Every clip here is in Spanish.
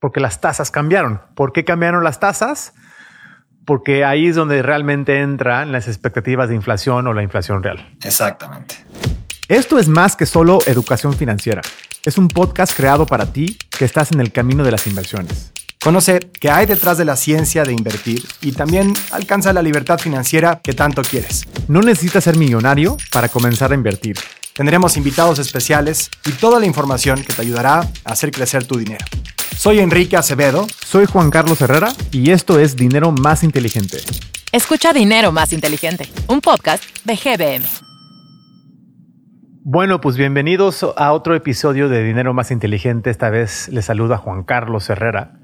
porque las tasas cambiaron. ¿Por qué cambiaron las tasas? Porque ahí es donde realmente entran las expectativas de inflación o la inflación real. Exactamente. Esto es más que solo educación financiera. Es un podcast creado para ti que estás en el camino de las inversiones. Conoce qué hay detrás de la ciencia de invertir y también alcanza la libertad financiera que tanto quieres. No necesitas ser millonario para comenzar a invertir. Tendremos invitados especiales y toda la información que te ayudará a hacer crecer tu dinero. Soy Enrique Acevedo. Soy Juan Carlos Herrera y esto es Dinero Más Inteligente. Escucha Dinero Más Inteligente, un podcast de GBM. Bueno, pues bienvenidos a otro episodio de Dinero Más Inteligente. Esta vez les saluda Juan Carlos Herrera.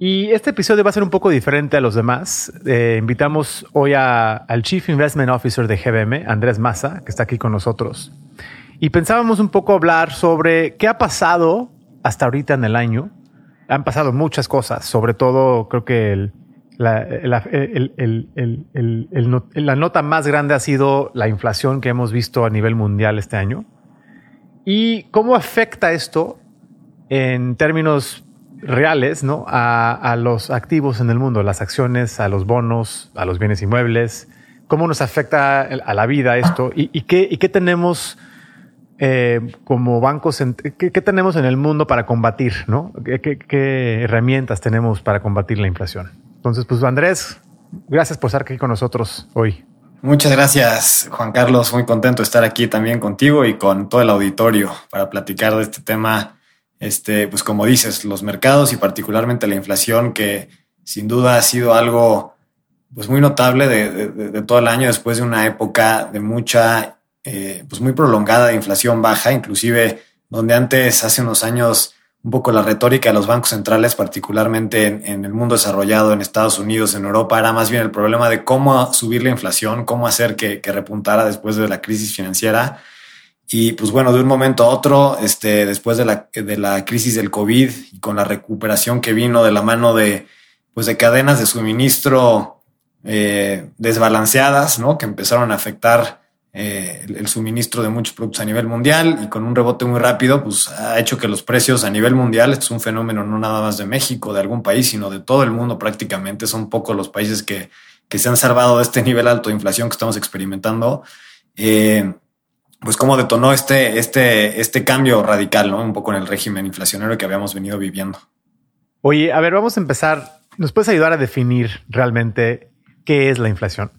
Y este episodio va a ser un poco diferente a los demás. Eh, invitamos hoy al Chief Investment Officer de GBM, Andrés Maza, que está aquí con nosotros. Y pensábamos un poco hablar sobre qué ha pasado hasta ahorita en el año. Han pasado muchas cosas, sobre todo creo que la, nota más grande ha sido la inflación que hemos visto a nivel mundial este año. ¿Y cómo afecta esto en términos reales ¿no? a, los activos en el mundo, las acciones, a los bonos, a los bienes inmuebles, cómo nos afecta a la vida esto y, qué, tenemos eh, como bancos, qué, tenemos en el mundo para combatir, ¿no? ¿Qué, herramientas tenemos para combatir la inflación. Entonces, pues Andrés, gracias por estar aquí con nosotros hoy. Muchas gracias, Juan Carlos. Muy contento de estar aquí también contigo y con todo el auditorio para platicar de este tema este, pues como dices, los mercados y particularmente la inflación, que sin duda ha sido algo pues muy notable de, todo el año después de una época de mucha, eh, pues muy prolongada de inflación baja, inclusive donde antes, hace unos años, un poco la retórica de los bancos centrales, particularmente en, el mundo desarrollado, en Estados Unidos, en Europa, era más bien el problema de cómo subir la inflación, cómo hacer que, que repuntara después de la crisis financiera. Y pues bueno, de un momento a otro, este, después de la, de la crisis del COVID y con la recuperación que vino de la mano de, pues de cadenas de suministro eh, desbalanceadas, ¿no? Que empezaron a afectar eh, el, suministro de muchos productos a nivel mundial y con un rebote muy rápido, pues ha hecho que los precios a nivel mundial, esto es un fenómeno no nada más de México, de algún país, sino de todo el mundo prácticamente. Son pocos los países que, que se han salvado de este nivel alto de inflación que estamos experimentando. Eh, pues cómo detonó este, este, este cambio radical, ¿no? Un poco en el régimen inflacionario que habíamos venido viviendo. Oye, a ver, vamos a empezar. ¿Nos puedes ayudar a definir realmente qué es la inflación?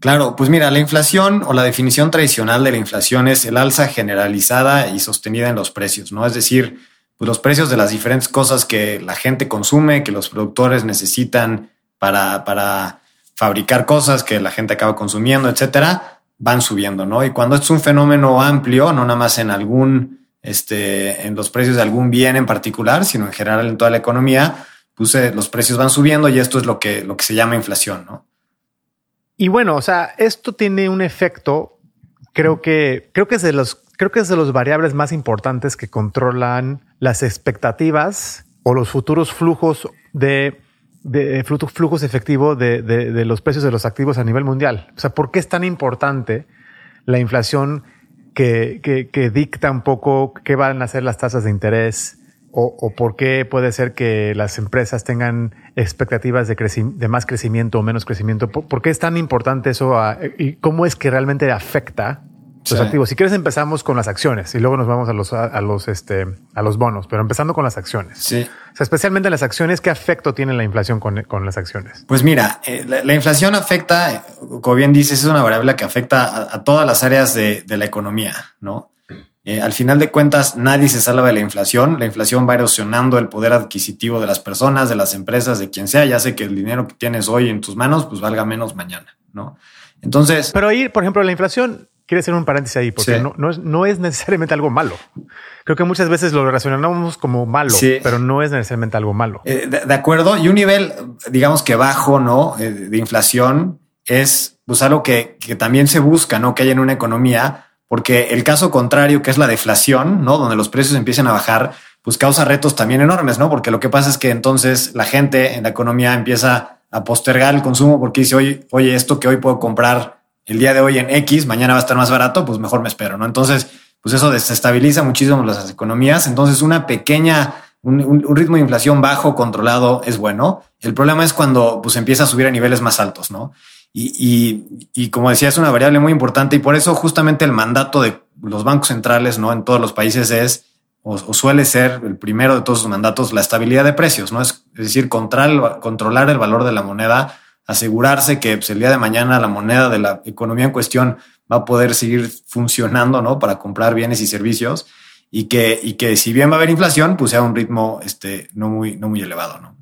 Claro, pues mira, la inflación o la definición tradicional de la inflación es el alza generalizada y sostenida en los precios, ¿no? Es decir, pues los precios de las diferentes cosas que la gente consume, que los productores necesitan para, para fabricar cosas que la gente acaba consumiendo, etcétera, van subiendo, ¿no? Y cuando es un fenómeno amplio, no nada más en algún, este, en los precios de algún bien en particular, sino en general en toda la economía, pues eh, los precios van subiendo y esto es lo que, lo que se llama inflación, ¿no? Y bueno, o sea, esto tiene un efecto, creo que, creo que es de los, creo que es de los variables más importantes que controlan las expectativas o los futuros flujos de de flujos efectivos de, de, los precios de los activos a nivel mundial. O sea, ¿por qué es tan importante la inflación que, que, dicta un poco qué van a ser las tasas de interés? O, o, por qué puede ser que las empresas tengan expectativas de, de más crecimiento o menos crecimiento. ¿Por, ¿Por, qué es tan importante eso y cómo es que realmente afecta los activos. Si quieres empezamos con las acciones y luego nos vamos a los a, los este a los bonos, pero empezando con las acciones. Sí. O sea, especialmente las acciones, ¿qué efecto tiene la inflación con, con las acciones? Pues mira, eh, la, inflación afecta, como bien dices, es una variable que afecta a, todas las áreas de, de, la economía, ¿no? Eh, al final de cuentas, nadie se salva de la inflación. La inflación va erosionando el poder adquisitivo de las personas, de las empresas, de quien sea. Ya sé que el dinero que tienes hoy en tus manos, pues valga menos mañana, ¿no? Entonces. Pero ahí, por ejemplo, la inflación quiere hacer un paréntesis ahí, porque no, no, es, no, es, necesariamente algo malo. Creo que muchas veces lo relacionamos como malo, pero no es necesariamente algo malo. Eh, de, acuerdo. Y un nivel, digamos que bajo, ¿no? Eh, de inflación es pues algo que, que, también se busca, ¿no? Que haya en una economía, porque el caso contrario, que es la deflación, ¿no? Donde los precios empiezan a bajar, pues causa retos también enormes, ¿no? Porque lo que pasa es que entonces la gente en la economía empieza a postergar el consumo porque dice, oye, oye, esto que hoy puedo comprar el día de hoy en X, mañana va a estar más barato, pues mejor me espero, ¿no? Entonces, pues eso desestabiliza muchísimo las economías. Entonces, una pequeña un, ritmo de inflación bajo, controlado, es bueno. El problema es cuando pues, empieza a subir a niveles más altos, ¿no? Y, como decía, es una variable muy importante y por eso justamente el mandato de los bancos centrales, ¿no? En todos los países es, o, suele ser el primero de todos sus mandatos, la estabilidad de precios, ¿no? Es, decir, controlar, controlar el valor de la moneda, asegurarse que pues, el día de mañana la moneda de la economía en cuestión va a poder seguir funcionando, ¿no? Para comprar bienes y servicios y que, y que si bien va a haber inflación, pues sea un ritmo este, no, muy, no muy elevado, ¿no?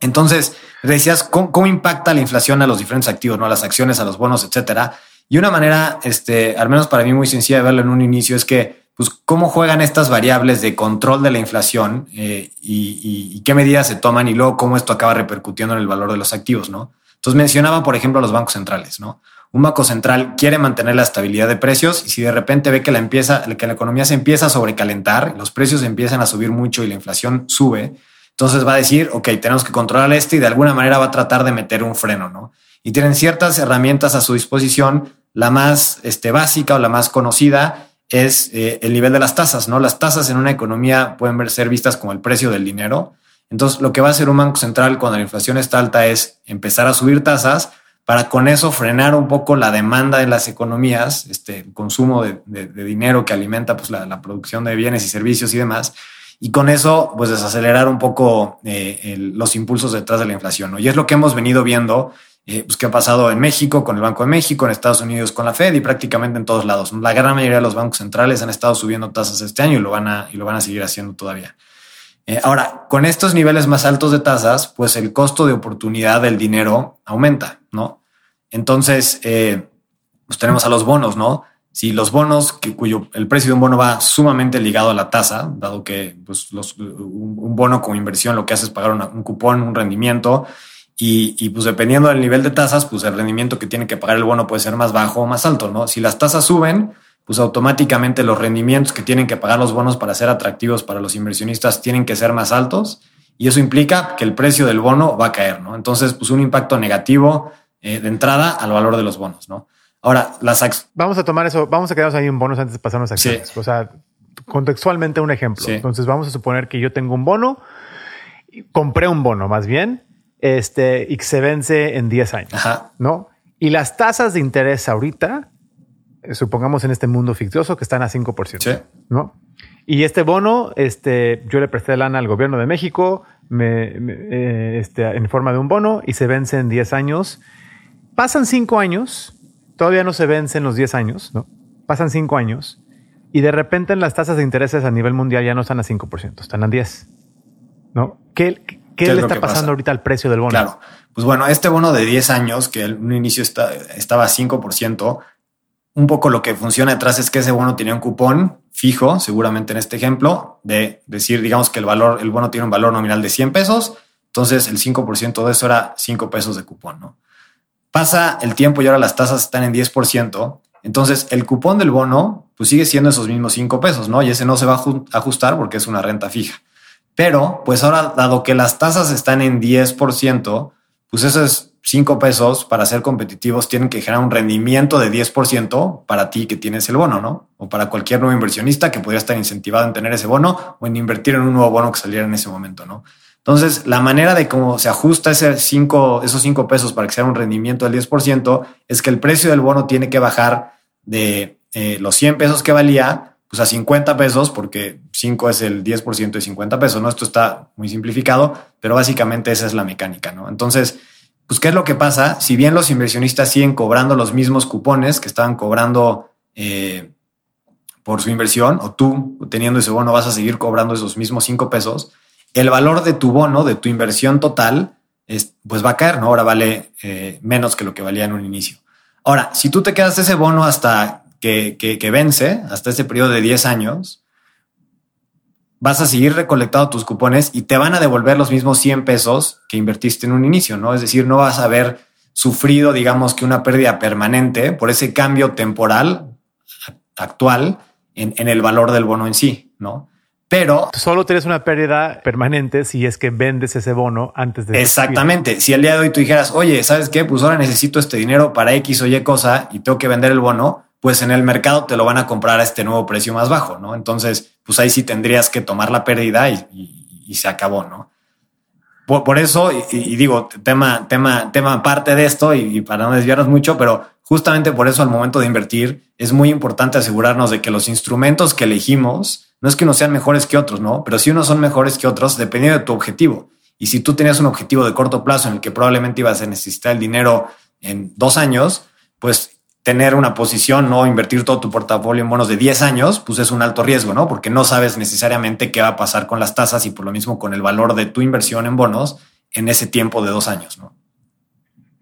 Entonces, decías, ¿cómo, impacta la inflación a los diferentes activos, ¿no? a las acciones, a los bonos, etcétera? Y una manera, este, al menos para mí muy sencilla de verlo en un inicio, es que, pues, cómo juegan estas variables de control de la inflación eh, y, y, qué medidas se toman y luego cómo esto acaba repercutiendo en el valor de los activos, ¿no? Entonces mencionaba, por ejemplo, los bancos centrales, ¿no? Un banco central quiere mantener la estabilidad de precios y si de repente ve que la, empieza, que la economía se empieza a sobrecalentar, los precios empiezan a subir mucho y la inflación sube, entonces va a decir, ok, tenemos que controlar esto y de alguna manera va a tratar de meter un freno, ¿no? Y tienen ciertas herramientas a su disposición. La más este, básica o la más conocida es eh, el nivel de las tasas, ¿no? Las tasas en una economía pueden ver, ser vistas como el precio del dinero. Entonces, lo que va a hacer un banco central cuando la inflación está alta es empezar a subir tasas para con eso frenar un poco la demanda de las economías, este, consumo de, dinero que alimenta pues, la producción de bienes y servicios y demás y con eso, pues desacelerar un poco eh, los impulsos detrás de la inflación. ¿no? Y es lo que hemos venido viendo, eh, pues que ha pasado en México con el Banco de México, en Estados Unidos con la Fed y prácticamente en todos lados. La gran mayoría de los bancos centrales han estado subiendo tasas este año y lo van a, y lo van a seguir haciendo todavía. Eh, ahora, con estos niveles más altos de tasas, pues el costo de oportunidad del dinero aumenta, ¿no? Entonces, pues tenemos a los bonos, ¿no? Si los bonos, cuyo el precio de un bono va sumamente ligado a la tasa, dado que pues, los, un, bono como inversión lo que hace es pagar un cupón, un rendimiento, y, y, pues dependiendo del nivel de tasas, pues el rendimiento que tiene que pagar el bono puede ser más bajo o más alto, ¿no? Si las tasas suben, pues automáticamente los rendimientos que tienen que pagar los bonos para ser atractivos para los inversionistas tienen que ser más altos y eso implica que el precio del bono va a caer, ¿no? Entonces, pues un impacto negativo eh, de entrada al valor de los bonos, ¿no? Ahora, las Vamos a tomar eso, vamos a quedarnos ahí en bonos antes de pasarnos a acciones. O sea, contextualmente un ejemplo. Entonces vamos a suponer que yo tengo un bono, compré un bono más bien, este, y que se vence en 10 años, ¿no? Y las tasas de interés ahorita, eh, supongamos en este mundo fictioso que están a 5%, ¿no? Y este bono, este, yo le presté lana al gobierno de México me, eh, este, en forma de un bono y se vence en 10 años. Pasan 5 años todavía no se vencen los 10 años, ¿no? Pasan 5 años y de repente las tasas de intereses a nivel mundial ya no están a 5%, están a 10. ¿No? ¿Qué, qué, le está pasando ahorita al precio del bono? Claro. Pues bueno, este bono de 10 años, que en un inicio estaba a 5%, un poco lo que funciona detrás es que ese bono tenía un cupón fijo, seguramente en este ejemplo, de decir, digamos que el valor, el bono tiene un valor nominal de 100 pesos, entonces el 5% de eso era 5 pesos de cupón, ¿no? Pasa el tiempo y ahora las tasas están en 10%. Entonces el cupón del bono pues sigue siendo esos mismos 5 pesos, ¿no? Y ese no se va a ajustar porque es una renta fija. Pero pues ahora, dado que las tasas están en 10%, pues esos 5 pesos para ser competitivos tienen que generar un rendimiento de 10% para ti que tienes el bono, ¿no? O para cualquier nuevo inversionista que podría estar incentivado en tener ese bono o en invertir en un nuevo bono que saliera en ese momento, ¿no? Entonces, la manera de cómo se ajusta ese cinco, esos cinco pesos para que sea un rendimiento del 10% es que el precio del bono tiene que bajar de eh, los 100 pesos que valía pues a 50 pesos, porque 5 es el 10% de 50 pesos, ¿no? Esto está muy simplificado, pero básicamente esa es la mecánica, ¿no? Entonces, pues, ¿qué es lo que pasa? Si bien los inversionistas siguen cobrando los mismos cupones que estaban cobrando eh, por su inversión, o tú teniendo ese bono vas a seguir cobrando esos mismos 5 pesos, el valor de tu bono, de tu inversión total, es, pues va a caer, ¿no? Ahora vale eh, menos que lo que valía en un inicio. Ahora, si tú te quedas ese bono hasta que, que, vence, hasta ese periodo de 10 años, vas a seguir recolectando tus cupones y te van a devolver los mismos 100 pesos que invertiste en un inicio, ¿no? Es decir, no vas a haber sufrido, digamos que una pérdida permanente por ese cambio temporal actual en el valor del bono en sí, ¿no? Pero solo tienes una pérdida permanente si es que vendes ese bono antes de. Exactamente. Si el día de hoy tú dijeras, oye, ¿sabes qué? Pues ahora necesito este dinero para X o Y cosa y tengo que vender el bono, pues en el mercado te lo van a comprar a este nuevo precio más bajo, ¿no? Entonces, pues ahí sí tendrías que tomar la pérdida y, y, se acabó, ¿no? Por, eso, y, digo, tema, tema, tema parte de esto, y, para no desviarnos mucho, pero justamente por eso al momento de invertir es muy importante asegurarnos de que los instrumentos que elegimos, no es que unos sean mejores que otros, ¿no? Pero si unos son mejores que otros, dependiendo de tu objetivo. Y si tú tenías un objetivo de corto plazo en el que probablemente ibas a necesitar el dinero en dos años, pues tener una posición o invertir todo tu portafolio en bonos de 10 años, pues es un alto riesgo, ¿no? Porque no sabes necesariamente qué va a pasar con las tasas y por lo mismo con el valor de tu inversión en bonos en ese tiempo de dos años, ¿no?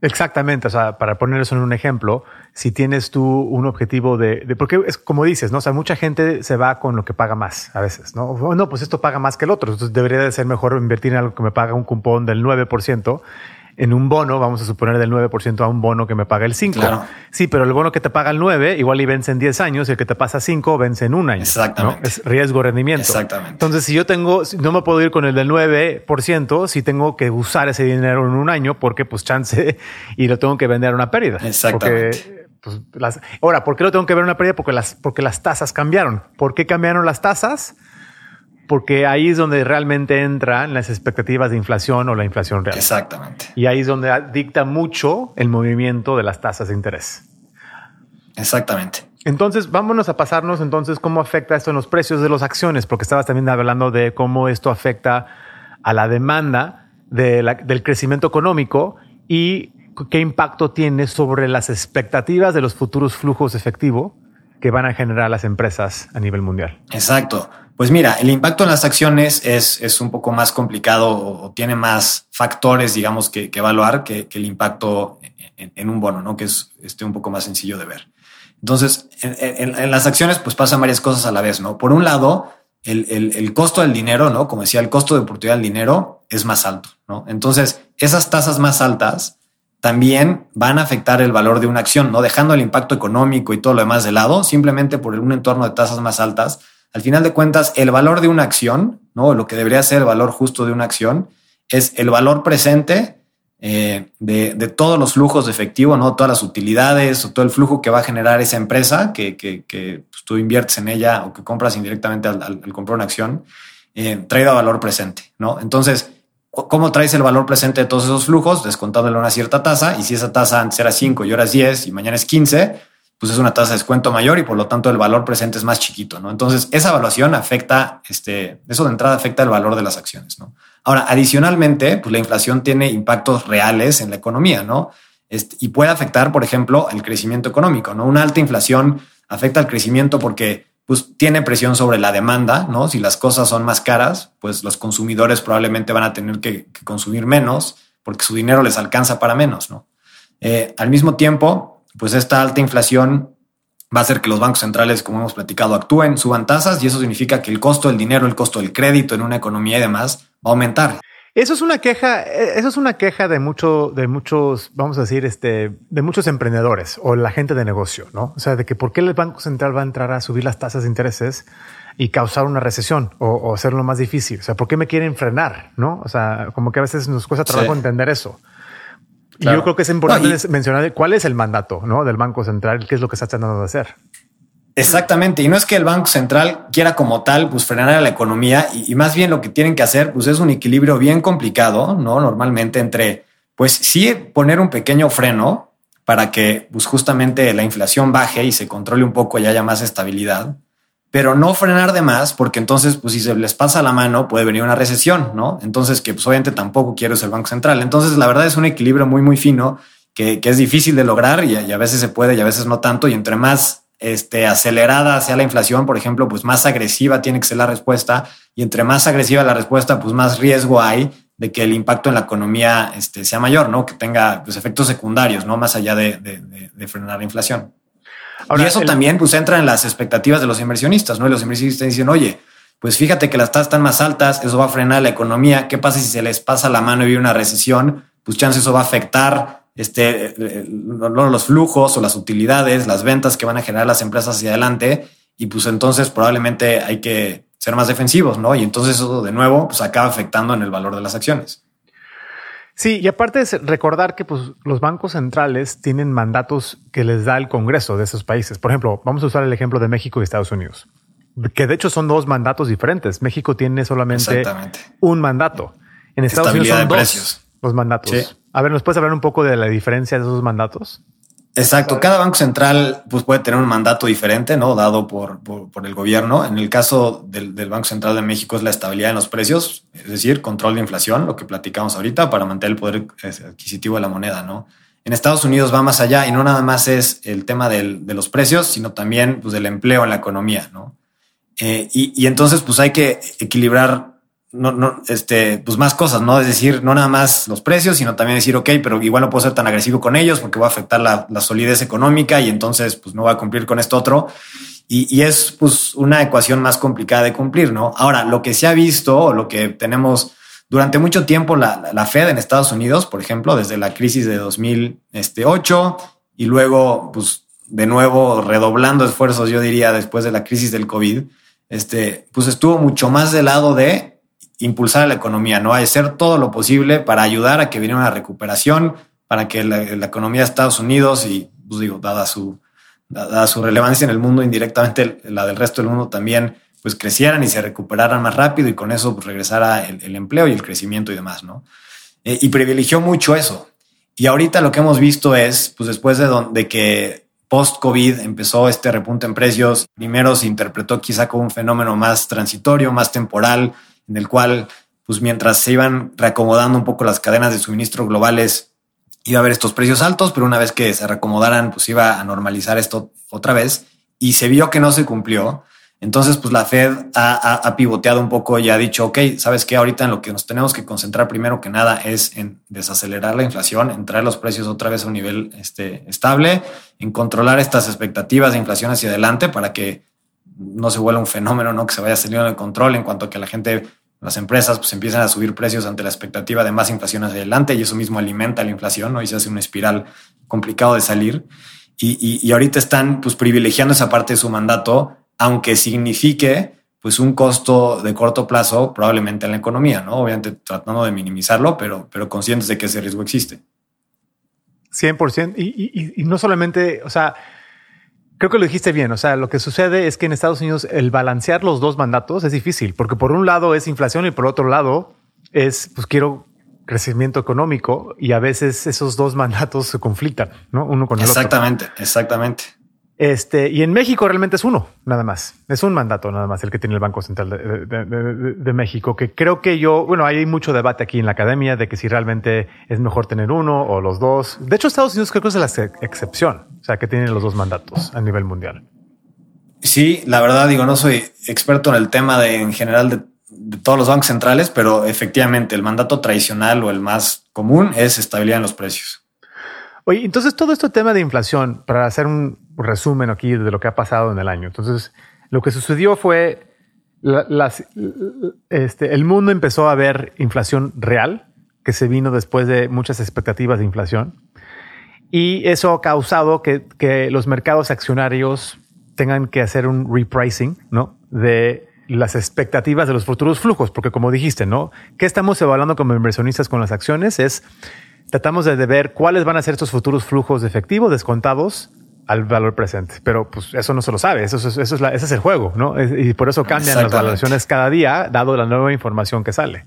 Exactamente, o sea, para poner eso en un ejemplo, si tienes tú un objetivo de, de, porque es como dices, ¿no? O sea, mucha gente se va con lo que paga más a veces, ¿no? No, pues esto paga más que el otro, entonces debería de ser mejor invertir en algo que me paga un cupón del 9% en un bono, vamos a suponer del 9% a un bono que me paga el 5. Sí, pero el bono que te paga el 9 igual y vence en 10 años y el que te pasa 5 vence en un año. Exactamente. Es riesgo-rendimiento. Exactamente. Entonces, si yo tengo, no me puedo ir con el del 9%, si tengo que usar ese dinero en un año porque pues chance y lo tengo que vender a una pérdida. Exactamente. pues, las, ahora, ¿por qué lo tengo que ver una pérdida? Porque las, porque las tasas cambiaron. ¿Por qué cambiaron las tasas? Porque ahí es donde realmente entran las expectativas de inflación o la inflación real. Exactamente. Y ahí es donde dicta mucho el movimiento de las tasas de interés. Exactamente. Entonces, vámonos a pasarnos entonces cómo afecta esto en los precios de las acciones, porque estabas también hablando de cómo esto afecta a la demanda del crecimiento económico y qué impacto tiene sobre las expectativas de los futuros flujos de efectivo que van a generar las empresas a nivel mundial. Exacto. Pues mira, el impacto en las acciones es, es un poco más complicado o, tiene más factores, digamos, que, evaluar que, el impacto en, un bono, ¿no? Que es este, un poco más sencillo de ver. Entonces, en, las acciones, pues pasan varias cosas a la vez, ¿no? Por un lado, el, el, costo del dinero, ¿no? Como decía, el costo de oportunidad del dinero es más alto, ¿no? Entonces, esas tasas más altas también van a afectar el valor de una acción, ¿no? Dejando el impacto económico y todo lo demás de lado, simplemente por un entorno de tasas más altas, al final de cuentas, el valor de una acción, ¿no? Lo que debería ser el valor justo de una acción, es el valor presente eh, de, todos los flujos de efectivo, ¿no? Todas las utilidades o todo el flujo que va a generar esa empresa que, pues, tú inviertes en ella o que compras indirectamente al, comprar una acción, eh, valor presente, ¿no? Entonces, ¿cómo traes el valor presente de todos esos flujos? Descontándole una cierta tasa y si esa tasa antes era 5 y ahora es 10 y mañana es 15, pues es una tasa de descuento mayor y por lo tanto el valor presente es más chiquito, ¿no? Entonces esa evaluación afecta, este, eso de entrada afecta el valor de las acciones, ¿no? Ahora, adicionalmente, pues la inflación tiene impactos reales en la economía, ¿no? Este, y puede afectar, por ejemplo, el crecimiento económico, ¿no? Una alta inflación afecta al crecimiento porque pues tiene presión sobre la demanda, ¿no? Si las cosas son más caras, pues los consumidores probablemente van a tener que, consumir menos porque su dinero les alcanza para menos, ¿no? Eh, al mismo tiempo, pues esta alta inflación va a hacer que los bancos centrales, como hemos platicado, actúen, suban tasas y eso significa que el costo del dinero, el costo del crédito en una economía y demás va a aumentar. Eso es una queja, eso es una queja de mucho, de muchos, vamos a decir, este, de muchos emprendedores o la gente de negocio, ¿no? O sea, de que por qué el Banco Central va a entrar a subir las tasas de intereses y causar una recesión o, hacerlo más difícil. O sea, ¿por qué me quieren frenar? ¿No? O sea, como que a veces nos cuesta trabajo entender eso. Yo creo que es importante mencionar cuál es el mandato ¿no? del Banco Central, qué es lo que está tratando de hacer. Exactamente. Y no es que el Banco Central quiera como tal pues frenar a la economía y, más bien lo que tienen que hacer pues es un equilibrio bien complicado, ¿no? Normalmente entre pues sí poner un pequeño freno para que pues justamente la inflación baje y se controle un poco y haya más estabilidad pero no frenar de más, porque entonces, pues si se les pasa la mano, puede venir una recesión, ¿no? Entonces, que pues obviamente tampoco quiero ser el Banco Central. Entonces, la verdad es un equilibrio muy, muy fino que, es difícil de lograr y, a veces se puede y a veces no tanto. Y entre más este, acelerada sea la inflación, por ejemplo, pues más agresiva tiene que ser la respuesta. Y entre más agresiva la respuesta, pues más riesgo hay de que el impacto en la economía este, sea mayor, ¿no? Que tenga pues, efectos secundarios, ¿no? Más allá de, de frenar la inflación y eso también pues entra en las expectativas de los inversionistas, ¿no? Y los inversionistas dicen, oye, pues fíjate que las tasas están más altas, eso va a frenar la economía. ¿Qué pasa si se les pasa la mano y viene una recesión? Pues chance eso va a afectar este, los flujos o las utilidades, las ventas que van a generar las empresas hacia adelante. Y pues entonces probablemente hay que ser más defensivos, ¿no? Y entonces eso de nuevo pues acaba afectando en el valor de las acciones. Sí, y aparte es recordar que pues, los bancos centrales tienen mandatos que les da el Congreso de esos países. Por ejemplo, vamos a usar el ejemplo de México y Estados Unidos. que de hecho son dos mandatos diferentes. México tiene solamente un mandato. En Estados Unidos son dos los mandatos. A ver, ¿nos puedes hablar un poco de la diferencia de esos mandatos? Exacto. Cada banco central pues, puede tener un mandato diferente, ¿no? Dado por, por, el gobierno. En el caso del, del, Banco Central de México es la estabilidad en los precios, es decir, control de inflación, lo que platicamos ahorita, para mantener el poder adquisitivo de la moneda, ¿no? En Estados Unidos va más allá y no nada más es el tema del, de los precios, sino también pues, del empleo en la economía, ¿no? Eh, y, y entonces, pues hay que equilibrar no, no, este, pues más cosas, ¿no? Es decir, no nada más los precios, sino también decir, ok, pero igual no puedo ser tan agresivo con ellos porque va a afectar la, la solidez económica y entonces pues no va a cumplir con esto otro. Y, y, es pues una ecuación más complicada de cumplir, ¿no? Ahora, lo que se ha visto lo que tenemos durante mucho tiempo, la, la Fed en Estados Unidos, por ejemplo, desde la crisis de 2008 y luego, pues de nuevo redoblando esfuerzos, yo diría, después de la crisis del COVID, este, pues estuvo mucho más del lado de impulsar la economía, ¿no? hacer todo lo posible para ayudar a que viniera una recuperación, para que la, economía de Estados Unidos y, pues digo, dada su, dada su relevancia en el mundo, indirectamente la del resto del mundo también, pues crecieran y se recuperaran más rápido y con eso pues regresara el, empleo y el crecimiento y demás, ¿no? Eh, y privilegió mucho eso. Y ahorita lo que hemos visto es, pues después de, de que post-COVID empezó este repunte en precios, primero se interpretó quizá como un fenómeno más transitorio, más temporal, en el cual, pues mientras se iban reacomodando un poco las cadenas de suministro globales, iba a haber estos precios altos, pero una vez que se reacomodaran, pues iba a normalizar esto otra vez y se vio que no se cumplió. Entonces, pues la Fed ha, pivoteado un poco y ha dicho, ok, sabes que ahorita en lo que nos tenemos que concentrar primero que nada es en desacelerar la inflación, en traer los precios otra vez a un nivel este, estable, en controlar estas expectativas de inflación hacia adelante para que no se vuelva un fenómeno, ¿no? Que se vaya saliendo de control en cuanto a que la gente, las empresas, pues empiezan a subir precios ante la expectativa de más inflación hacia adelante y eso mismo alimenta la inflación, ¿no? Y se hace una espiral complicado de salir. Y, y, ahorita están pues privilegiando esa parte de su mandato, aunque signifique pues un costo de corto plazo probablemente en la economía, ¿no? Obviamente tratando de minimizarlo, pero, pero conscientes de que ese riesgo existe. 100%. Y, y, y no solamente, o sea, Creo que lo dijiste bien. O sea, lo que sucede es que en Estados Unidos el balancear los dos mandatos es difícil, porque por un lado es inflación y por otro lado es, pues quiero crecimiento económico y a veces esos dos mandatos se conflictan, ¿no? Uno con el otro. Exactamente, exactamente. Este, y en México realmente es uno, nada más. Es un mandato nada más el que tiene el Banco Central de, México, que creo que yo, bueno, hay mucho debate aquí en la academia de que si realmente es mejor tener uno o los dos. De hecho, Estados Unidos creo que es la excepción, o sea, que tiene los dos mandatos a nivel mundial. Sí, la verdad digo, no soy experto en el tema de en general de, de todos los bancos centrales, pero efectivamente el mandato tradicional o el más común es estabilidad en los precios. Oye, entonces todo este tema de inflación, para hacer un resumen aquí de lo que ha pasado en el año. Entonces, lo que sucedió fue, este, el mundo empezó a ver inflación real, que se vino después de muchas expectativas de inflación. Y eso ha causado que, que los mercados accionarios tengan que hacer un repricing, ¿no? De las expectativas de los futuros flujos, porque como dijiste, ¿no? ¿Qué estamos evaluando como inversionistas con las acciones? Es tratamos de ver cuáles van a ser estos futuros flujos de efectivo descontados al valor presente. Pero pues eso no se lo sabe, eso, es, eso es ese es el juego, ¿no? Y por eso cambian las valoraciones cada día, dado la nueva información que sale.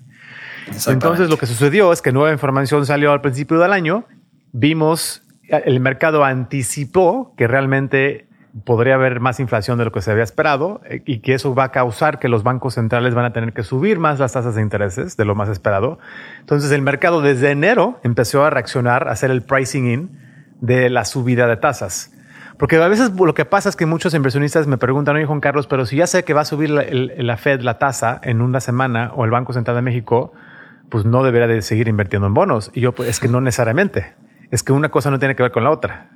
Entonces lo que sucedió es que nueva información salió al principio del año, vimos, el mercado anticipó que realmente podría haber más inflación de lo que se había esperado eh, y que eso va a causar que los bancos centrales van a tener que subir más las tasas de intereses de lo más esperado. Entonces el mercado desde enero empezó a reaccionar, a hacer el pricing in de la subida de tasas. Porque a veces lo que pasa es que muchos inversionistas me preguntan, oye Juan Carlos, pero si ya sé que va a subir la, Fed la tasa en una semana o el Banco Central de México, pues no debería de seguir invirtiendo en bonos. Y yo, pues es que no necesariamente. Es que una cosa no tiene que ver con la otra.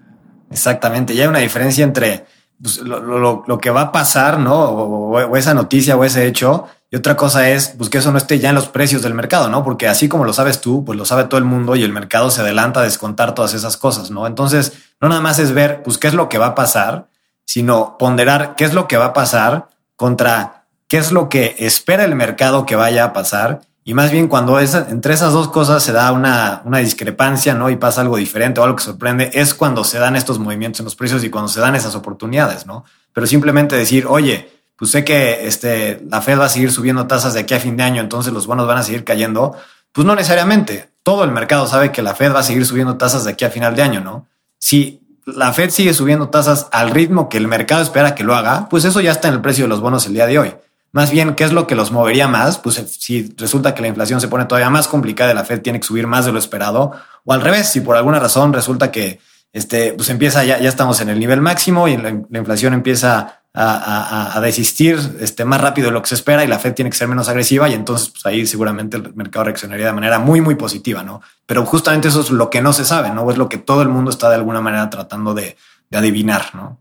Exactamente. Y hay una diferencia entre pues, lo, que va a pasar, ¿no? O, esa noticia o ese hecho. Y otra cosa es pues, que eso no esté ya en los precios del mercado, ¿no? Porque así como lo sabes tú, pues lo sabe todo el mundo y el mercado se adelanta a descontar todas esas cosas, ¿no? Entonces, no nada más es ver, pues, qué es lo que va a pasar, sino ponderar qué es lo que va a pasar contra qué es lo que espera el mercado que vaya a pasar y más bien cuando entre esas dos cosas se da una, una, discrepancia, ¿no? Y pasa algo diferente o algo que sorprende, es cuando se dan estos movimientos en los precios y cuando se dan esas oportunidades, ¿no? Pero simplemente decir, oye, pues sé que este, la Fed va a seguir subiendo tasas de aquí a fin de año, entonces los bonos van a seguir cayendo. Pues no necesariamente. Todo el mercado sabe que la Fed va a seguir subiendo tasas de aquí a final de año, ¿no? Si la Fed sigue subiendo tasas al ritmo que el mercado espera que lo haga, pues eso ya está en el precio de los bonos el día de hoy. Más bien, ¿qué es lo que los movería más? Pues si resulta que la inflación se pone todavía más complicada y la Fed tiene que subir más de lo esperado, o al revés, si por alguna razón resulta que este, pues empieza, ya, ya estamos en el nivel máximo y la, inflación empieza a, desistir este, más rápido de lo que se espera y la Fed tiene que ser menos agresiva y entonces pues ahí seguramente el mercado reaccionaría de manera muy, muy positiva, ¿no? Pero justamente eso es lo que no se sabe, ¿no? Es lo que todo el mundo está de alguna manera tratando de, de adivinar, ¿no?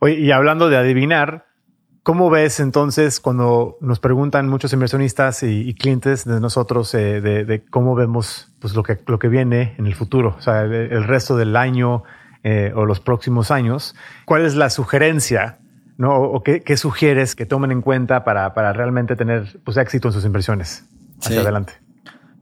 Oye, y hablando de adivinar, ¿Cómo ves entonces cuando nos preguntan muchos inversionistas y, clientes de nosotros eh, de, cómo vemos pues, lo, que, lo que viene en el futuro, o sea, el, resto del año eh, o los próximos años? ¿Cuál es la sugerencia ¿no? o, qué, sugieres que tomen en cuenta para, para realmente tener pues, éxito en sus inversiones hacia adelante?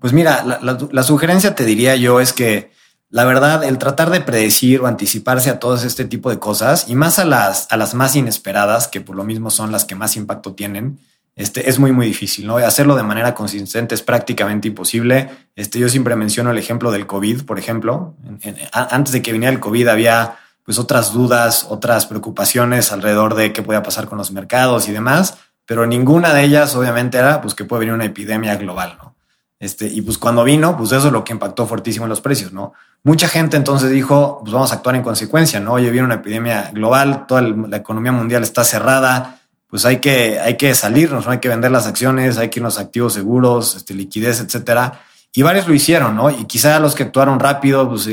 Pues mira, la sugerencia te diría yo es que la verdad, el tratar de predecir o anticiparse a todo este tipo de cosas y más a las, a las más inesperadas, que por lo mismo son las que más impacto tienen, este, es muy, muy difícil, ¿no? Hacerlo de manera consistente es prácticamente imposible. Este, yo siempre menciono el ejemplo del COVID, por ejemplo. antes de que viniera el COVID había pues otras dudas, otras preocupaciones alrededor de qué podía pasar con los mercados y demás, pero ninguna de ellas obviamente era pues que puede venir una epidemia global, ¿no? Este, y pues cuando vino, pues eso es lo que impactó fuertísimo en los precios, ¿no? Mucha gente entonces dijo, pues vamos a actuar en consecuencia, ¿no? Oye, viene una epidemia global, toda la economía mundial está cerrada, pues hay que, hay que salirnos, ¿no? Hay que vender las acciones, hay que irnos a activos seguros, este, liquidez, etcétera. Y varios lo hicieron, ¿no? Y quizá los que actuaron rápido, pues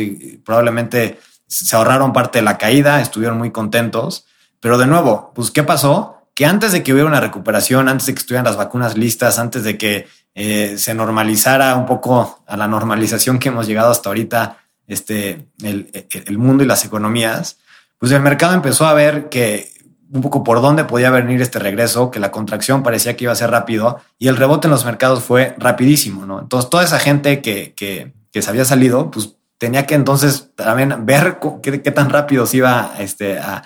probablemente se ahorraron parte de la caída, estuvieron muy contentos. Pero de nuevo, pues, ¿qué pasó? Que antes de que hubiera una recuperación, antes de que estuvieran las vacunas listas, antes de que eh, se normalizara un poco a la normalización que hemos llegado hasta ahorita este, el, mundo y las economías, pues el mercado empezó a ver que un poco por dónde podía venir este regreso, que la contracción parecía que iba a ser rápido y el rebote en los mercados fue rapidísimo, ¿no? Entonces toda esa gente que, que, que se había salido, pues tenía que entonces también ver qué, tan rápido se iba este, a,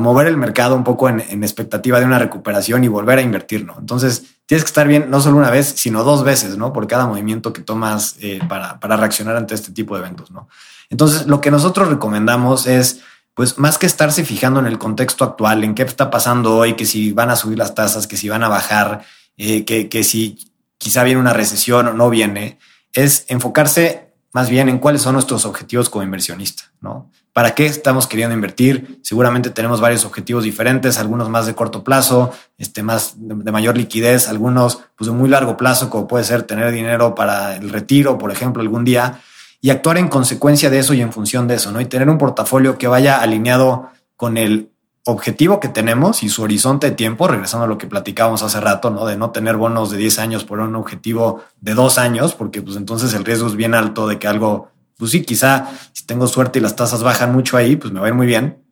mover el mercado un poco en, expectativa de una recuperación y volver a invertir, ¿no? Entonces tienes que estar bien no solo una vez, sino dos veces, ¿no? Por cada movimiento que tomas eh, para, reaccionar ante este tipo de eventos, ¿no? Entonces lo que nosotros recomendamos es, pues más que estarse fijando en el contexto actual, en qué está pasando hoy, que si van a subir las tasas, que si van a bajar, eh, que si quizá viene una recesión o no viene, es enfocarse más bien en cuáles son nuestros objetivos como inversionista, ¿no? ¿Para qué estamos queriendo invertir? Seguramente tenemos varios objetivos diferentes, algunos más de corto plazo, este, más de, mayor liquidez, algunos pues de muy largo plazo, como puede ser tener dinero para el retiro, por ejemplo, algún día, y actuar en consecuencia de eso y en función de eso, ¿no? Y tener un portafolio que vaya alineado con el objetivo que tenemos y su horizonte de tiempo, regresando a lo que platicábamos hace rato, ¿no? De no tener bonos de 10 años por un objetivo de dos años, porque pues entonces el riesgo es bien alto de que algo, pues sí, quizá si tengo suerte y las tasas bajan mucho ahí, pues me va a ir muy bien.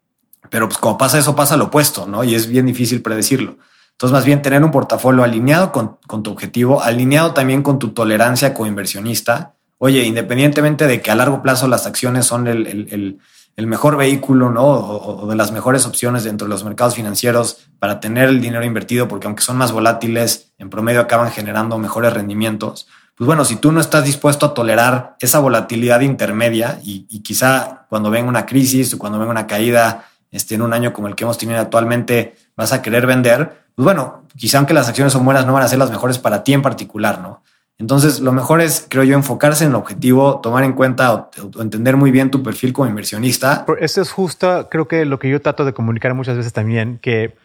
Pero pues como pasa eso, pasa lo opuesto, ¿no? Y es bien difícil predecirlo. Entonces, más bien tener un portafolio alineado con, tu objetivo, alineado también con tu tolerancia como inversionista. Oye, independientemente de que a largo plazo las acciones son el el mejor vehículo, ¿no? O, de las mejores opciones dentro de los mercados financieros para tener el dinero invertido, porque aunque son más volátiles, en promedio acaban generando mejores rendimientos. Pues bueno, si tú no estás dispuesto a tolerar esa volatilidad intermedia y, quizá cuando venga una crisis o cuando venga una caída este, en un año como el que hemos tenido actualmente, vas a querer vender, pues bueno, quizá aunque las acciones son buenas, no van a ser las mejores para ti en particular, ¿no? Entonces, lo mejor es, creo yo, enfocarse en el objetivo, tomar en cuenta o, entender muy bien tu perfil como inversionista. Eso es justo, creo que lo que yo trato de comunicar muchas veces también, que,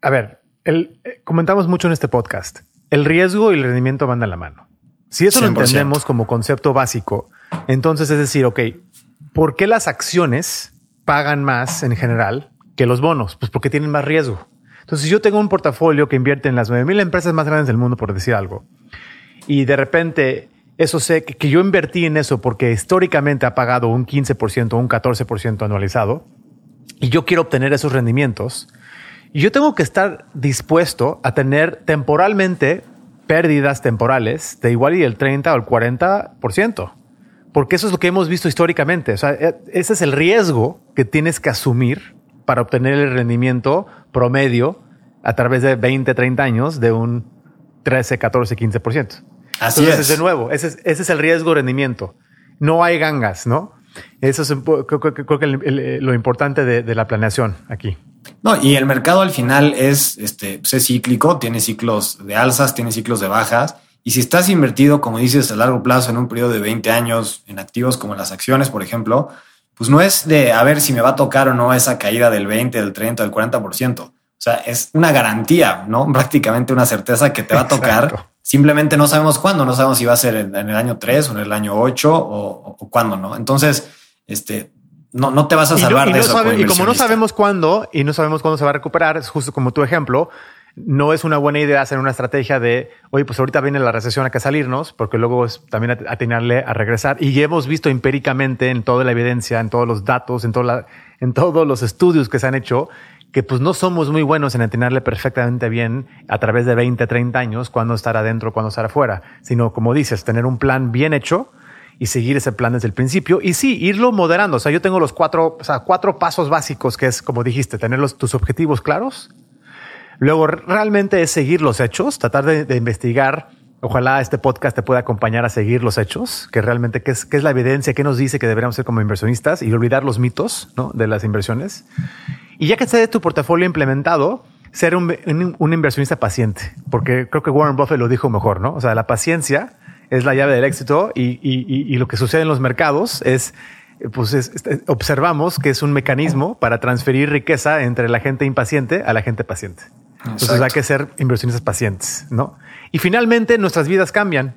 a ver, el, eh, comentamos mucho en este podcast, el riesgo y el rendimiento van de la mano. Si eso lo entendemos como concepto básico, entonces es decir, ok, ¿por qué las acciones pagan más en general que los bonos? Pues porque tienen más riesgo. Entonces, si yo tengo un portafolio que invierte en las 9000 empresas más grandes del mundo, por decir algo, y de repente eso sé que, yo invertí en eso porque históricamente ha pagado un 15% o un 14% anualizado y yo quiero obtener esos rendimientos, y yo tengo que estar dispuesto a tener temporalmente pérdidas temporales de igual y el 30 o el 40%. Porque eso es lo que hemos visto históricamente. O sea, e, ese es el riesgo que tienes que asumir para obtener el rendimiento promedio a través de 20, 30 años de un 13, 14, 15%. Así es. De nuevo, ese es, ese es el riesgo de rendimiento. No hay gangas, ¿no? Eso es creo, que lo importante de, la planeación aquí. No, y el mercado al final es, este, pues es cíclico, tiene ciclos de alzas, tiene ciclos de bajas. Y si estás invertido, como dices, a largo plazo en un periodo de 20 años en activos como las acciones, por ejemplo, pues no es de a ver si me va a tocar o no esa caída del 20, del 30, del 40%. O sea, es una garantía, ¿no? Prácticamente una certeza que te va a tocar. Simplemente no sabemos cuándo, no sabemos si va a ser en, el año 3 o en el año 8 o, o cuándo, ¿no? Entonces, este, no, no te vas a salvar de eso. y como no sabemos cuándo y no sabemos cuándo se va a recuperar, es justo como tu ejemplo, no es una buena idea hacer una estrategia de, oye, pues ahorita viene la recesión, hay que salirnos, porque luego es también atinarle a regresar. Y hemos visto empíricamente en toda la evidencia, en todos los datos, en, toda en todos los estudios que se han hecho, que pues no somos muy buenos en atinarle perfectamente bien a través de 20, 30 años, cuándo estar adentro, cuándo estar afuera, sino como dices, tener un plan bien hecho y seguir ese plan desde el principio. Y sí, irlo moderando. O sea, yo tengo los cuatro, o sea, cuatro pasos básicos que es, como dijiste, tener los, tus objetivos claros. Luego, realmente es seguir los hechos, tratar de, investigar. Ojalá este podcast te pueda acompañar a seguir los hechos, que realmente qué es, qué es la evidencia, qué nos dice que deberíamos ser como inversionistas y olvidar los mitos ¿no? de las inversiones. Y ya que esté tu portafolio implementado, ser un, un, un, inversionista paciente, porque creo que Warren Buffett lo dijo mejor, ¿no? O sea, la paciencia es la llave del éxito y, y, y, lo que sucede en los mercados es, pues observamos que es un mecanismo para transferir riqueza entre la gente impaciente a la gente paciente. Entonces hay que ser inversionistas pacientes, ¿no? Y finalmente nuestras vidas cambian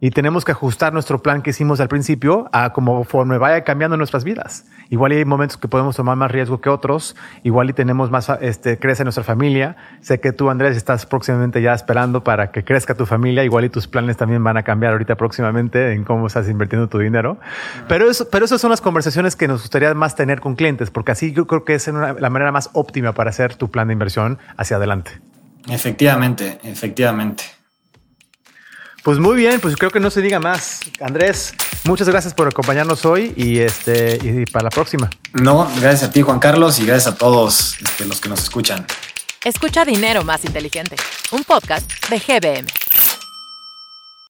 y tenemos que ajustar nuestro plan que hicimos al principio a conforme vaya cambiando nuestras vidas. Igual hay momentos que podemos tomar más riesgo que otros, igual y tenemos más, este, crece nuestra familia. Sé que tú, Andrés, estás próximamente ya esperando para que crezca tu familia, igual y tus planes también van a cambiar ahorita próximamente en cómo estás invirtiendo tu dinero. Pero eso, pero esas son las conversaciones que nos gustaría más tener con clientes, porque así yo creo que es la manera más óptima para hacer tu plan de inversión hacia adelante. Efectivamente, efectivamente. Pues muy bien, pues creo que no se diga más. Andrés, muchas gracias por acompañarnos hoy y este y para la próxima. No, gracias a ti, Juan Carlos, y gracias a todos este, los que nos escuchan. Escucha Dinero Más Inteligente, un podcast de GBM.